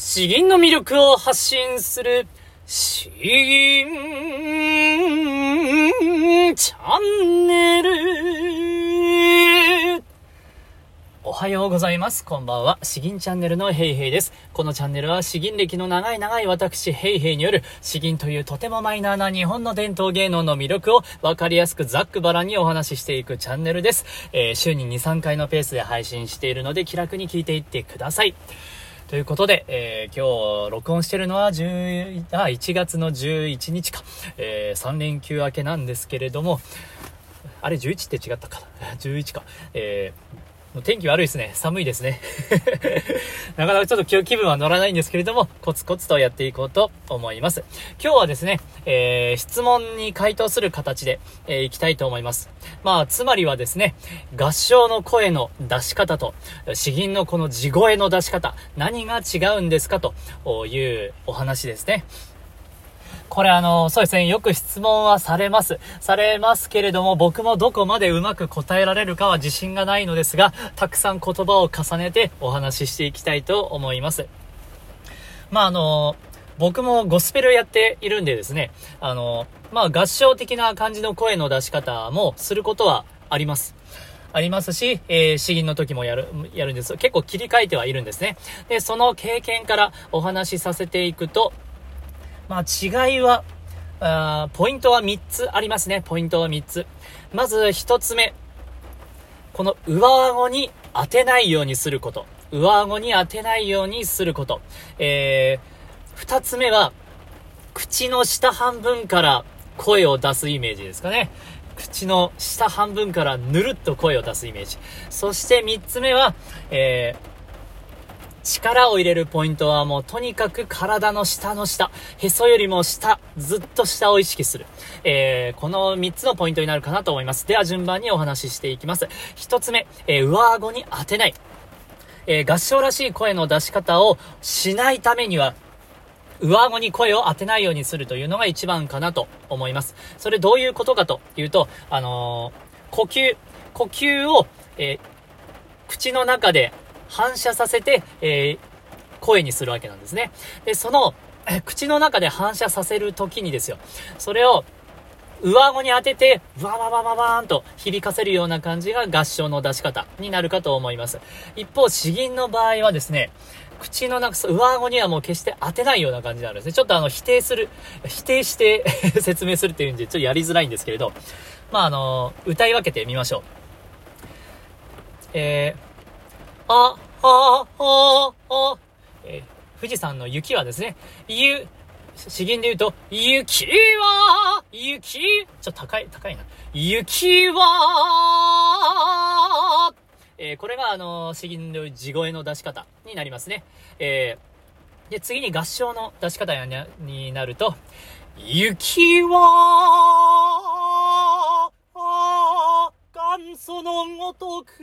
詩吟の魅力を発信する、詩吟チャンネル。おはようございます。こんばんは。詩吟チャンネルのヘイヘイです。このチャンネルは詩吟歴の長い長い私ヘイヘイによる詩吟というとてもマイナーな日本の伝統芸能の魅力をわかりやすくざっくばらにお話ししていくチャンネルです。えー、週に2、3回のペースで配信しているので気楽に聞いていってください。ということで、えー、今日録音してるのは10あ1月の11日か、えー、3連休明けなんですけれども、あれ11って違ったかな ?11 か。えー天気悪いですね。寒いですね。なかなかちょっと今日気分は乗らないんですけれども、コツコツとやっていこうと思います。今日はですね、えー、質問に回答する形で、えー、いきたいと思います。まあ、つまりはですね、合唱の声の出し方と、詩吟のこの地声の出し方、何が違うんですかというお話ですね。これあの、そうですね、よく質問はされます。されますけれども、僕もどこまでうまく答えられるかは自信がないのですが、たくさん言葉を重ねてお話ししていきたいと思います。まああの、僕もゴスペルやっているんでですね、あの、まあ合唱的な感じの声の出し方もすることはあります。ありますし、えー、詩吟の時もやる、やるんです。結構切り替えてはいるんですね。で、その経験からお話しさせていくと、まあ違いは、あポイントは3つありますね。ポイントは3つ。まず1つ目。この上顎に当てないようにすること。上顎に当てないようにすること。えー、2つ目は、口の下半分から声を出すイメージですかね。口の下半分からぬるっと声を出すイメージ。そして3つ目は、えー、力を入れるポイントはもうとにかく体の下の下、へそよりも下、ずっと下を意識する。えー、この3つのポイントになるかなと思います。では順番にお話ししていきます。1つ目、えー、上顎に当てない。えー、合唱らしい声の出し方をしないためには、上顎に声を当てないようにするというのが一番かなと思います。それどういうことかというと、あの、呼吸、呼吸を、えー、口の中で反射させて、えー、声にするわけなんですね。で、その、口の中で反射させるときにですよ。それを、上顎に当てて、わわわわわーんと響かせるような感じが合唱の出し方になるかと思います。一方、詩吟の場合はですね、口の中、上顎にはもう決して当てないような感じなんですね。ちょっとあの、否定する、否定して 説明するっていうんで、ちょっとやりづらいんですけれど、まああの、歌い分けてみましょう。えー、あ、あ、あ、あ、えー、富士山の雪はですね、ゆ、詩吟で言うと、雪は、雪、ちょっと高い、高いな。雪は、えー、これがあの、詩吟の地声の出し方になりますね。えー、で、次に合唱の出し方になると、雪は、あ元祖のごとく、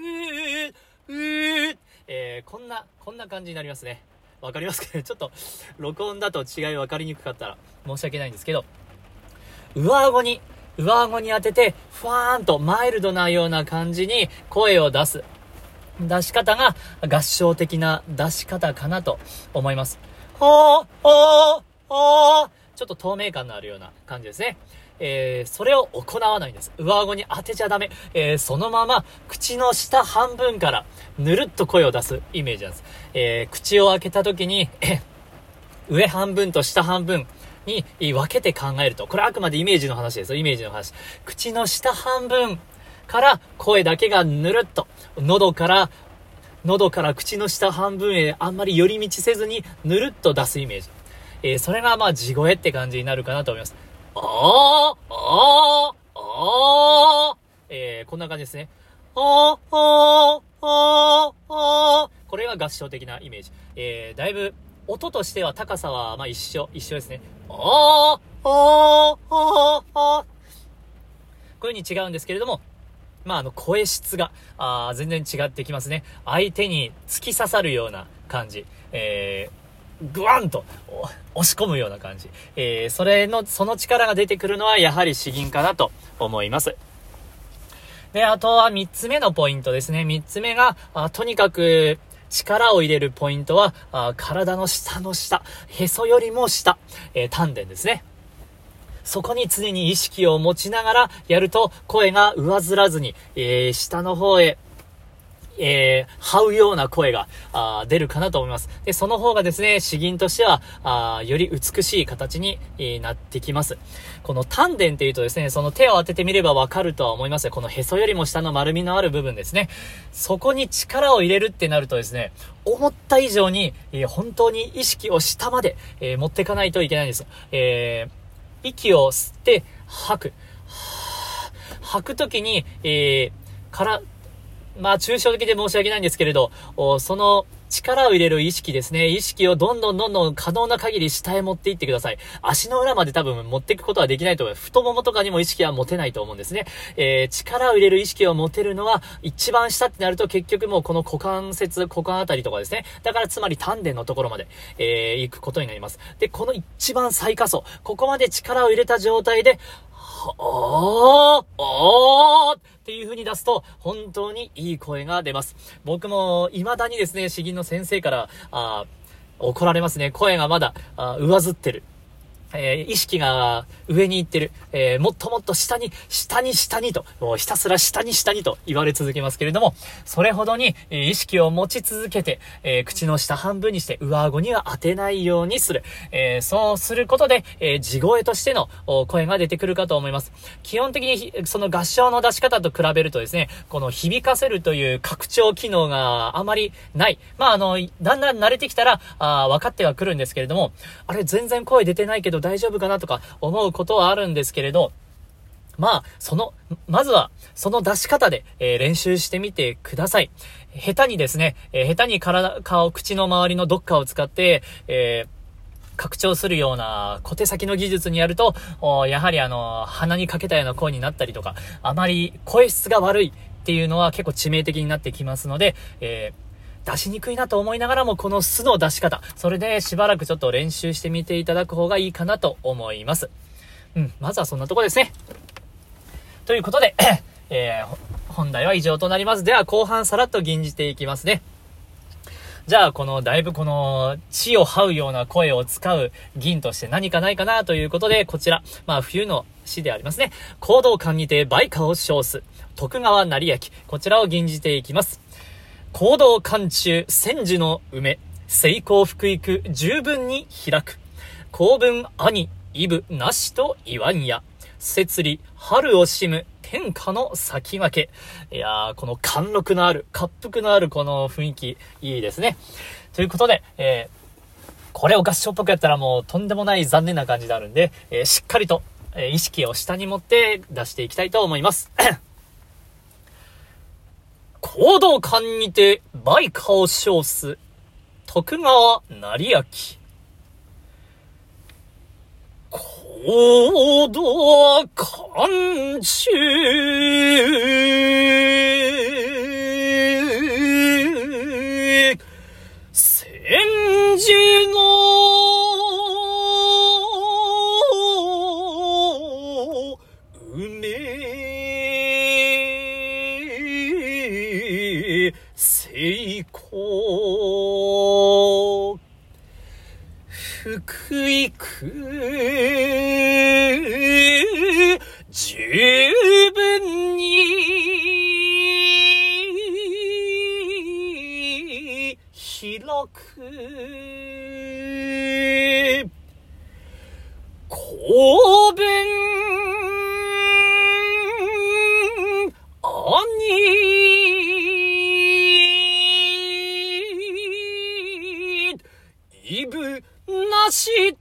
うー、えー、こんな、こんな感じになりますね。わかりますかね？ちょっと、録音だと違い分かりにくかったら申し訳ないんですけど、上顎に、上顎に当てて、ふわーんとマイルドなような感じに声を出す。出し方が合唱的な出し方かなと思います。ほー、ほー、ほー。ちょっと透明感のあるような感じですね。えー、それを行わないんです。上顎に当てちゃダメ。えー、そのまま、口の下半分から、ぬるっと声を出すイメージなんです。えー、口を開けた時に、上半分と下半分に分けて考えると。これあくまでイメージの話ですよ。イメージの話。口の下半分から声だけがぬるっと、喉から、喉から口の下半分へあんまり寄り道せずにぬるっと出すイメージ。えー、それがまあ地声って感じになるかなと思います。あー、あー、あー、えー、こんな感じですね。あー、あー、あー、あー。これが合唱的なイメージ。えー、だいぶ、音としては高さは、まあ一緒、一緒ですね。あー、あー、あー、あー。こういう風に違うんですけれども、まあ、あの、声質が、あ全然違ってきますね。相手に突き刺さるような感じ。えー、グワンと押し込むような感じ。えー、それの、その力が出てくるのはやはり詩吟かなと思います。で、あとは3つ目のポイントですね。3つ目が、あとにかく、力を入れるポイントは、あ体の下の下、へそよりも下、えー、丹田ですね。そこに常に意識を持ちながらやると声が上ずらずに、えー、下の方へえー、這うような声が、あ出るかなと思います。で、その方がですね、詩吟としては、あより美しい形に、え、なってきます。この丹田っていうとですね、その手を当ててみればわかるとは思いますこのへそよりも下の丸みのある部分ですね。そこに力を入れるってなるとですね、思った以上に、えー、本当に意識を下まで、え持っていかないといけないんです。えー息を吸って吐く。吐くときに、えから、まあ、抽象的で申し訳ないんですけれど、その力を入れる意識ですね。意識をどんどんどんどん可能な限り下へ持っていってください。足の裏まで多分持っていくことはできないと思います。太ももとかにも意識は持てないと思うんですね。えー、力を入れる意識を持てるのは、一番下ってなると結局もうこの股関節、股間あたりとかですね。だからつまり丹田のところまで、えー、行くことになります。で、この一番最下層、ここまで力を入れた状態で、おーおーっていう風に出すと、本当にいい声が出ます。僕も未だにですね、詩吟の先生から、あ怒られますね。声がまだ、あ上ずってる。えー、意識が上に行ってる、えー、もっともっと下に、下に下にと、ひたすら下に下にと言われ続けますけれども、それほどに、えー、意識を持ち続けて、え口の下半分にして上顎には当てないようにする。えそうすることで、え地声としての声が出てくるかと思います。基本的に、その合唱の出し方と比べるとですね、この響かせるという拡張機能があまりない。まあ、あの、だんだん慣れてきたら、あ分かってはくるんですけれども、あれ全然声出てないけど大丈夫かなとか思うことはあるんですけれど、まあ、その、まずは、その出し方で、えー、練習してみてください。下手にですね、えー、下手に体、顔、口の周りのどっかを使って、えー拡張するような小手先の技術にやると、やはりあの、鼻にかけたような声になったりとか、あまり声質が悪いっていうのは結構致命的になってきますので、えー出しにくいなと思いながらも、この巣の出し方、それでしばらくちょっと練習してみていただく方がいいかなと思います。うん、まずはそんなとこですね。ということで、えー、本題は以上となります。では、後半さらっと吟じていきますね。じゃあ、この、だいぶこの、地を這うような声を使う銀として何かないかなということで、こちら、まあ、冬の詩でありますね。行動感にて売価を称す。徳川成明。こちらを吟じていきます。行動間中、千樹の梅、成功福育十分に開く。公文兄、イブなしと言わんや。節理、春をしむ、天下の先駆け。いやー、この貫禄のある、滑腹のあるこの雰囲気、いいですね。ということで、えー、これを合唱っぽくやったらもうとんでもない残念な感じであるんで、えー、しっかりと、えー、意識を下に持って出していきたいと思います。行動館にて売価を称す徳川成明。行動館中千住福く十分に開く公文し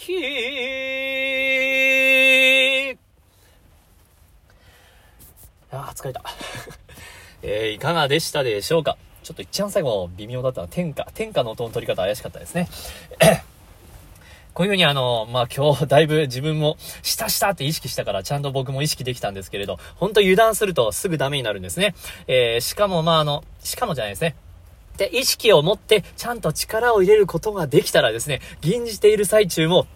先がけあ疲れた。えー、いかがでしたでしょうか？ちょっと一番最後微妙だったのは天下。天下の音の取り方怪しかったですね。こういうふうにあの、まあ、今日 だいぶ自分もしたしたって意識したからちゃんと僕も意識できたんですけれど、本当油断するとすぐダメになるんですね。えー、しかもまああの、しかもじゃないですね。で、意識を持ってちゃんと力を入れることができたらですね、吟じている最中も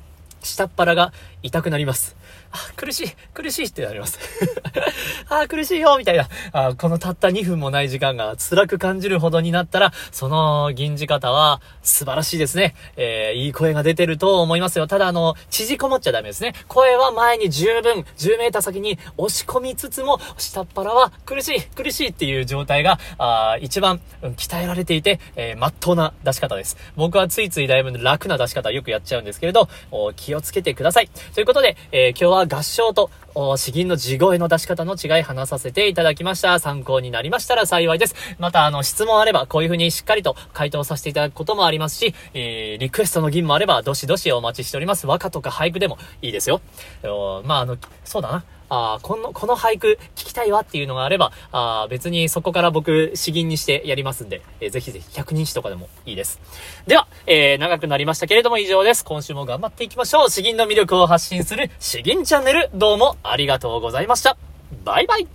下っ腹が痛くなります。あ、苦しい、苦しいってなります。あ、苦しいよみたいなあ。このたった2分もない時間が辛く感じるほどになったら、その銀じ方は素晴らしいですね。えー、いい声が出てると思いますよ。ただ、あの、縮こもっちゃダメですね。声は前に十分、10メーター先に押し込みつつも、下っ腹は苦しい、苦しいっていう状態が、あ一番、うん、鍛えられていて、えー、真っ当な出し方です。僕はついついだいぶ楽な出し方よくやっちゃうんですけれど、気をつけてください。ということで、えー、今日はは合唱と、詩吟の地声の出し方の違い話させていただきました。参考になりましたら幸いです。また、あの、質問あれば、こういう風にしっかりと回答させていただくこともありますし、えー、リクエストの銀もあれば、どしどしお待ちしております。和歌とか俳句でもいいですよ。まあ、あの、そうだな。あこの、この俳句聞きたいわっていうのがあれば、あ別にそこから僕、詩吟にしてやりますんで、えー、ぜひぜひ100人詞とかでもいいです。では、えー、長くなりましたけれども以上です。今週も頑張っていきましょう。詩吟の魅力を発信する詩吟チャンネル、どうもありがとうございました。バイバイ